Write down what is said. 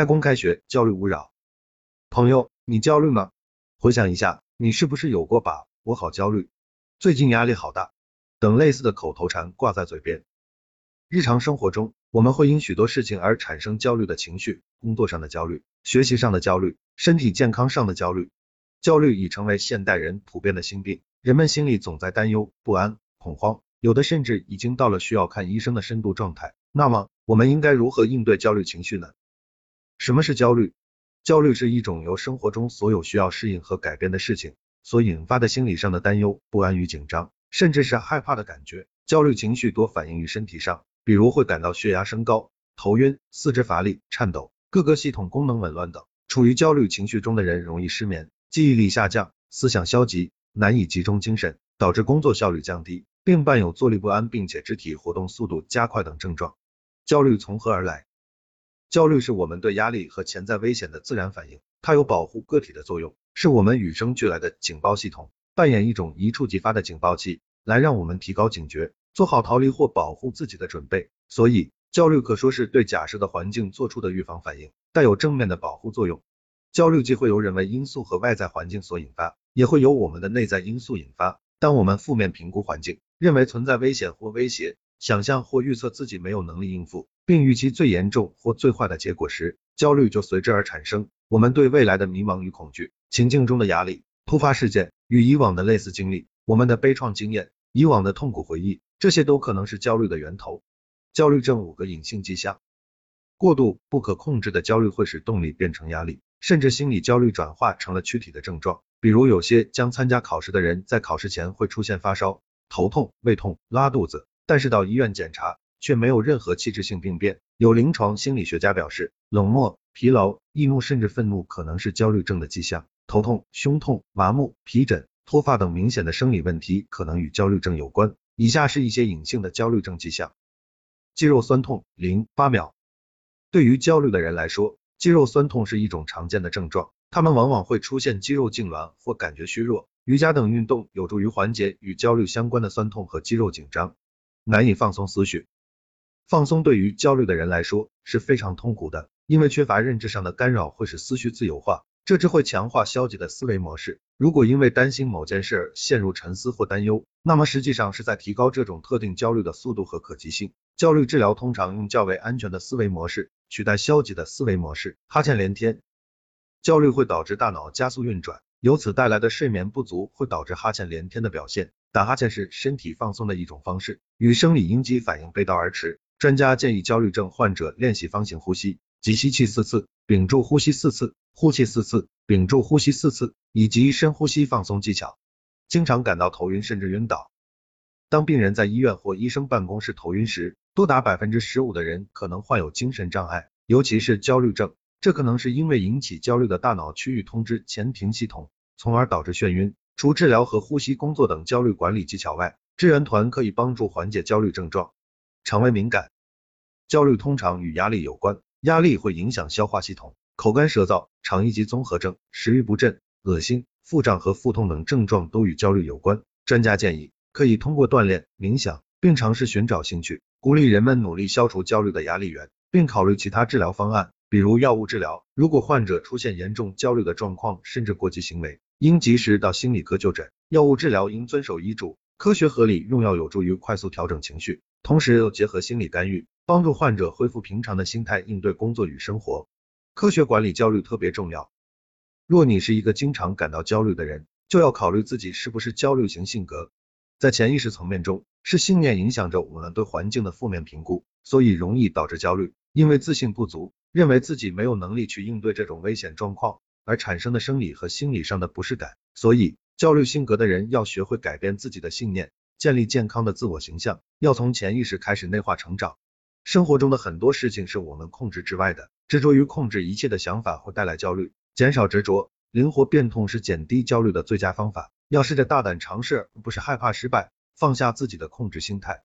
开工开学，焦虑勿扰。朋友，你焦虑吗？回想一下，你是不是有过把“我好焦虑”“最近压力好大”等类似的口头禅挂在嘴边？日常生活中，我们会因许多事情而产生焦虑的情绪，工作上的焦虑，学习上的焦虑，身体健康上的焦虑。焦虑已成为现代人普遍的心病，人们心里总在担忧、不安、恐慌，有的甚至已经到了需要看医生的深度状态。那么，我们应该如何应对焦虑情绪呢？什么是焦虑？焦虑是一种由生活中所有需要适应和改变的事情所引发的心理上的担忧、不安与紧张，甚至是害怕的感觉。焦虑情绪多反映于身体上，比如会感到血压升高、头晕、四肢乏力、颤抖、各个系统功能紊乱等。处于焦虑情绪中的人容易失眠。记忆力下降，思想消极，难以集中精神，导致工作效率降低，并伴有坐立不安，并且肢体活动速度加快等症状。焦虑从何而来？焦虑是我们对压力和潜在危险的自然反应，它有保护个体的作用，是我们与生俱来的警报系统，扮演一种一触即发的警报器，来让我们提高警觉，做好逃离或保护自己的准备。所以，焦虑可说是对假设的环境做出的预防反应，带有正面的保护作用。焦虑既会由人为因素和外在环境所引发，也会由我们的内在因素引发。当我们负面评估环境，认为存在危险或威胁，想象或预测自己没有能力应付，并预期最严重或最坏的结果时，焦虑就随之而产生。我们对未来的迷茫与恐惧，情境中的压力，突发事件与以往的类似经历，我们的悲怆经验，以往的痛苦回忆，这些都可能是焦虑的源头。焦虑症五个隐性迹象：过度不可控制的焦虑会使动力变成压力。甚至心理焦虑转化成了躯体的症状，比如有些将参加考试的人在考试前会出现发烧、头痛、胃痛、拉肚子，但是到医院检查却没有任何器质性病变。有临床心理学家表示，冷漠、疲劳、易怒甚至愤怒可能是焦虑症的迹象。头痛、胸痛、麻木、皮疹、脱发等明显的生理问题可能与焦虑症有关。以下是一些隐性的焦虑症迹象：肌肉酸痛零八秒，对于焦虑的人来说。肌肉酸痛是一种常见的症状，他们往往会出现肌肉痉挛或感觉虚弱。瑜伽等运动有助于缓解与焦虑相关的酸痛和肌肉紧张。难以放松思绪，放松对于焦虑的人来说是非常痛苦的，因为缺乏认知上的干扰会使思绪自由化，这只会强化消极的思维模式。如果因为担心某件事陷入沉思或担忧，那么实际上是在提高这种特定焦虑的速度和可及性。焦虑治疗通常用较为安全的思维模式取代消极的思维模式。哈欠连天，焦虑会导致大脑加速运转，由此带来的睡眠不足会导致哈欠连天的表现。打哈欠是身体放松的一种方式，与生理应激反应背道而驰。专家建议焦虑症患者练习方形呼吸，即吸气四次，屏住呼吸四次，呼气四次，屏住呼吸四次，以及深呼吸放松技巧。经常感到头晕甚至晕倒，当病人在医院或医生办公室头晕时，多达百分之十五的人可能患有精神障碍，尤其是焦虑症。这可能是因为引起焦虑的大脑区域通知前庭系统，从而导致眩晕。除治疗和呼吸工作等焦虑管理技巧外，支援团可以帮助缓解焦虑症状。肠胃敏感，焦虑通常与压力有关，压力会影响消化系统，口干舌燥、肠易激综合症、食欲不振、恶心、腹胀和腹痛等症状都与焦虑有关。专家建议可以通过锻炼、冥想，并尝试寻找兴趣。鼓励人们努力消除焦虑的压力源，并考虑其他治疗方案，比如药物治疗。如果患者出现严重焦虑的状况，甚至过激行为，应及时到心理科就诊。药物治疗应遵守医嘱，科学合理用药有助于快速调整情绪，同时又结合心理干预，帮助患者恢复平常的心态应对工作与生活。科学管理焦虑特别重要。若你是一个经常感到焦虑的人，就要考虑自己是不是焦虑型性格。在潜意识层面中。是信念影响着我们对环境的负面评估，所以容易导致焦虑。因为自信不足，认为自己没有能力去应对这种危险状况而产生的生理和心理上的不适感。所以，焦虑性格的人要学会改变自己的信念，建立健康的自我形象，要从潜意识开始内化成长。生活中的很多事情是我们控制之外的，执着于控制一切的想法会带来焦虑。减少执着，灵活变通是减低焦虑的最佳方法。要试着大胆尝试，而不是害怕失败。放下自己的控制心态，